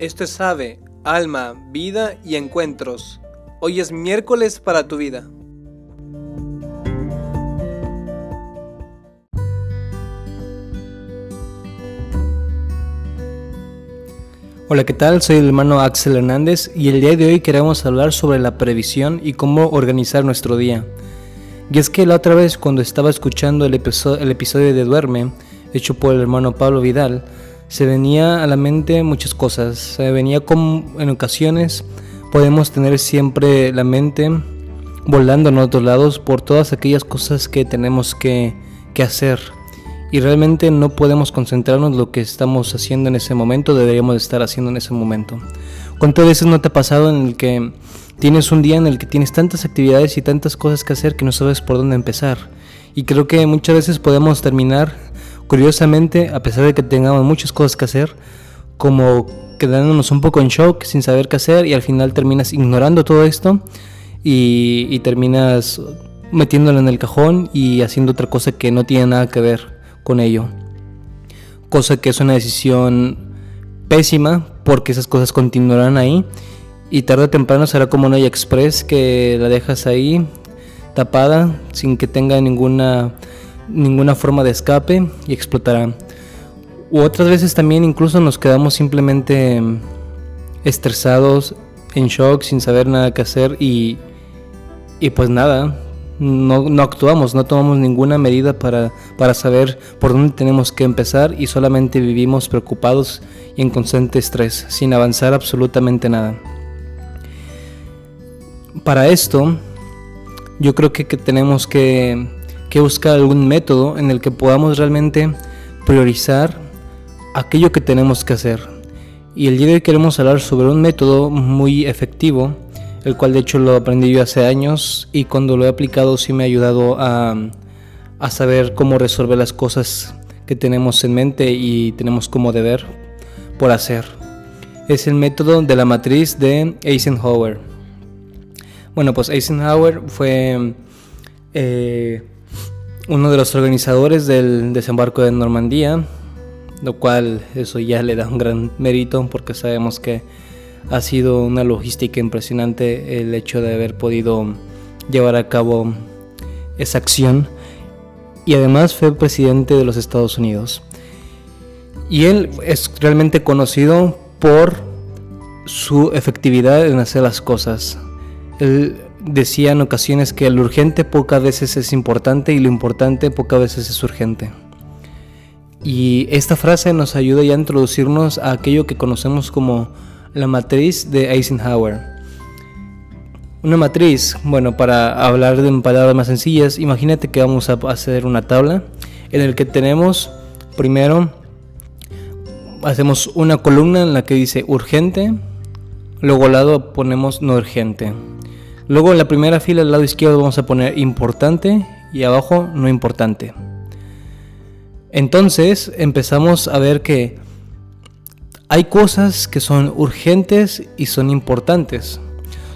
Esto es Ave, Alma, Vida y Encuentros. Hoy es miércoles para tu vida. Hola, ¿qué tal? Soy el hermano Axel Hernández y el día de hoy queremos hablar sobre la previsión y cómo organizar nuestro día. Y es que la otra vez cuando estaba escuchando el, episodio, de Duerme, hecho por el hermano Pablo Vidal, se venía a la mente muchas cosas. Se venía como en ocasiones podemos tener siempre la mente volando en otros lados por todas aquellas cosas que tenemos que, que hacer. Y realmente no podemos concentrarnos en lo que estamos haciendo en ese momento, deberíamos estar haciendo en ese momento. ¿Cuántas veces no te ha pasado en el que tienes un día en el que tienes tantas actividades y tantas cosas que hacer que no sabes por dónde empezar? Y creo que muchas veces podemos terminar Curiosamente, a pesar de que tengamos muchas cosas que hacer, como quedándonos un poco en shock sin saber qué hacer y al final terminas ignorando todo esto y, terminas metiéndolo en el cajón y haciendo otra cosa que no tiene nada que ver con ello. Cosa que es una decisión pésima porque esas cosas continuarán ahí y tarde o temprano será como una express que la dejas ahí tapada sin que tenga ninguna ninguna forma de escape y explotará. U otras veces también incluso nos quedamos simplemente estresados, en shock, sin saber nada que hacer y, y pues nada, no, no, actuamos, no tomamos ninguna medida para, para saber por dónde tenemos que empezar y solamente vivimos preocupados y en constante estrés, sin avanzar absolutamente nada. Para esto, yo creo que, que tenemos que que buscar algún método en el que podamos realmente priorizar aquello que tenemos que hacer. Y el día de hoy queremos hablar sobre un método muy efectivo, el cual de hecho lo aprendí yo hace años y cuando lo he aplicado sí me ha ayudado a, a saber cómo resolver las cosas que tenemos en mente y tenemos como deber por hacer. Es el método de la matriz de Eisenhower. Bueno, pues Eisenhower fue eh, uno de los organizadores del desembarco de Normandía, lo cual eso ya le da un gran mérito porque sabemos que ha sido una logística impresionante el hecho de haber podido llevar a cabo esa acción y además fue presidente de los Estados Unidos. Y él es realmente conocido por su efectividad en hacer las cosas. Él decía en ocasiones que lo urgente pocas veces es importante y lo importante pocas veces es urgente. Y esta frase nos ayuda ya a introducirnos a aquello que conocemos como la matriz de Eisenhower. Una matriz, bueno, para hablar de palabras más sencillas, imagínate que vamos a hacer una tabla en el que tenemos primero hacemos una columna en la que dice urgente, luego al lado ponemos no urgente. Luego en la primera fila al lado izquierdo vamos a poner importante y abajo no importante. Entonces empezamos a ver que hay cosas que son urgentes y son importantes.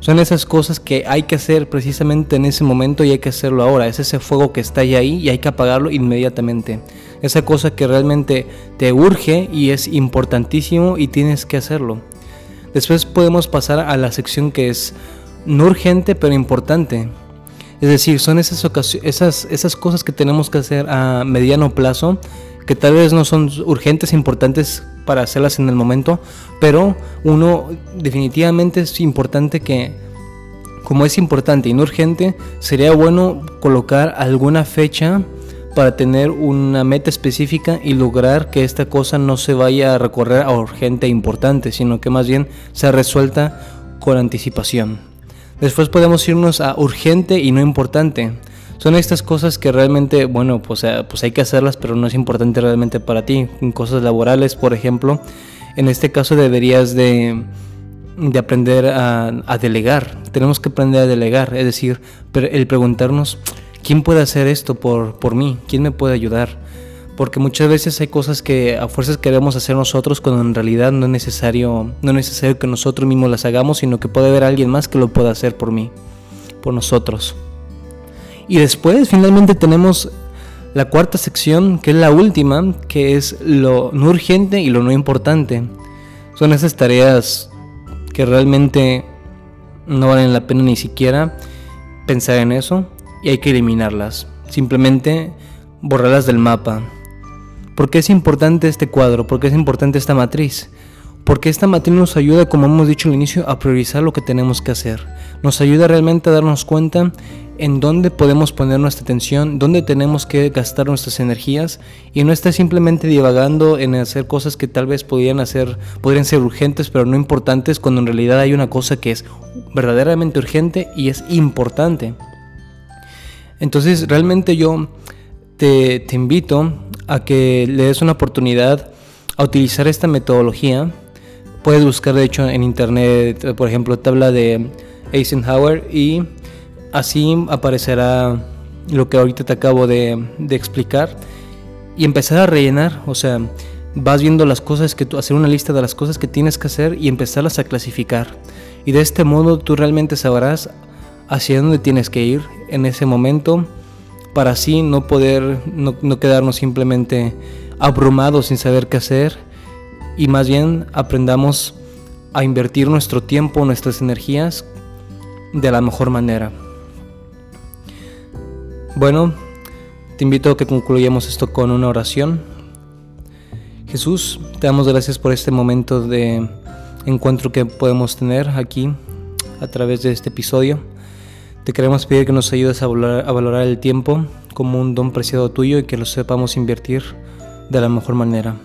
Son esas cosas que hay que hacer precisamente en ese momento y hay que hacerlo ahora. Es ese fuego que está ahí y hay que apagarlo inmediatamente. Esa cosa que realmente te urge y es importantísimo y tienes que hacerlo. Después podemos pasar a la sección que es no urgente pero importante. Es decir, son esas, esas, esas cosas que tenemos que hacer a mediano plazo, que tal vez no son urgentes e importantes para hacerlas en el momento, pero uno definitivamente es importante que, como es importante y no urgente, sería bueno colocar alguna fecha para tener una meta específica y lograr que esta cosa no se vaya a recorrer a urgente e importante, sino que más bien sea resuelta con anticipación. Después podemos irnos a urgente y no importante. Son estas cosas que realmente, bueno, pues, eh, pues hay que hacerlas, pero no es importante realmente para ti. Cosas laborales, por ejemplo. En este caso deberías de, de aprender a, delegar. Tenemos que aprender a delegar. Es decir, el preguntarnos, ¿quién puede hacer esto por, por mí? ¿Quién me puede ayudar? Porque muchas veces hay cosas que a fuerzas queremos hacer nosotros cuando en realidad no es necesario, no es necesario que nosotros mismos las hagamos, sino que puede haber alguien más que lo pueda hacer por mí, por nosotros. Y después finalmente tenemos la cuarta sección, que es la última, que es lo no urgente y lo no importante. Son esas tareas que realmente no valen la pena ni siquiera pensar en eso y hay que eliminarlas. Simplemente borrarlas del mapa. ¿Por qué es importante este cuadro? ¿Por qué es importante esta matriz? Porque esta matriz nos ayuda, como hemos dicho al inicio, a priorizar lo que tenemos que hacer. Nos ayuda realmente a darnos cuenta en dónde podemos poner nuestra atención, dónde tenemos que gastar nuestras energías y no estar simplemente divagando en hacer cosas que tal vez podrían, hacer, podrían ser urgentes pero no importantes cuando en realidad hay una cosa que es verdaderamente urgente y es importante. Entonces realmente yo te, te invito a que le des una oportunidad a utilizar esta metodología. Puedes buscar de hecho en internet, por ejemplo, tabla de Eisenhower y así aparecerá lo que ahorita te acabo de, explicar y empezar a rellenar, o sea, vas viendo las cosas que tú, hacer una lista de las cosas que tienes que hacer y empezarlas a clasificar. Y de este modo tú realmente sabrás hacia dónde tienes que ir en ese momento para así no poder, no, no quedarnos simplemente abrumados sin saber qué hacer y más bien aprendamos a invertir nuestro tiempo, nuestras energías de la mejor manera. Bueno, te invito a que concluyamos esto con una oración. Jesús, te damos gracias por este momento de encuentro que podemos tener aquí a través de este episodio. Te queremos pedir que nos ayudes a valorar, el tiempo como un don preciado tuyo y que lo sepamos invertir de la mejor manera.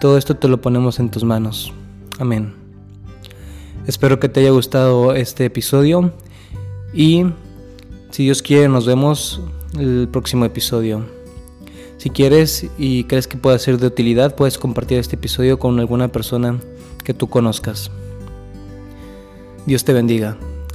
Todo esto te lo ponemos en tus manos. Amén. Espero que te haya gustado este episodio y si Dios quiere, nos vemos el próximo episodio. Si quieres y crees que pueda ser de utilidad, puedes compartir este episodio con alguna persona que tú conozcas. Dios te bendiga.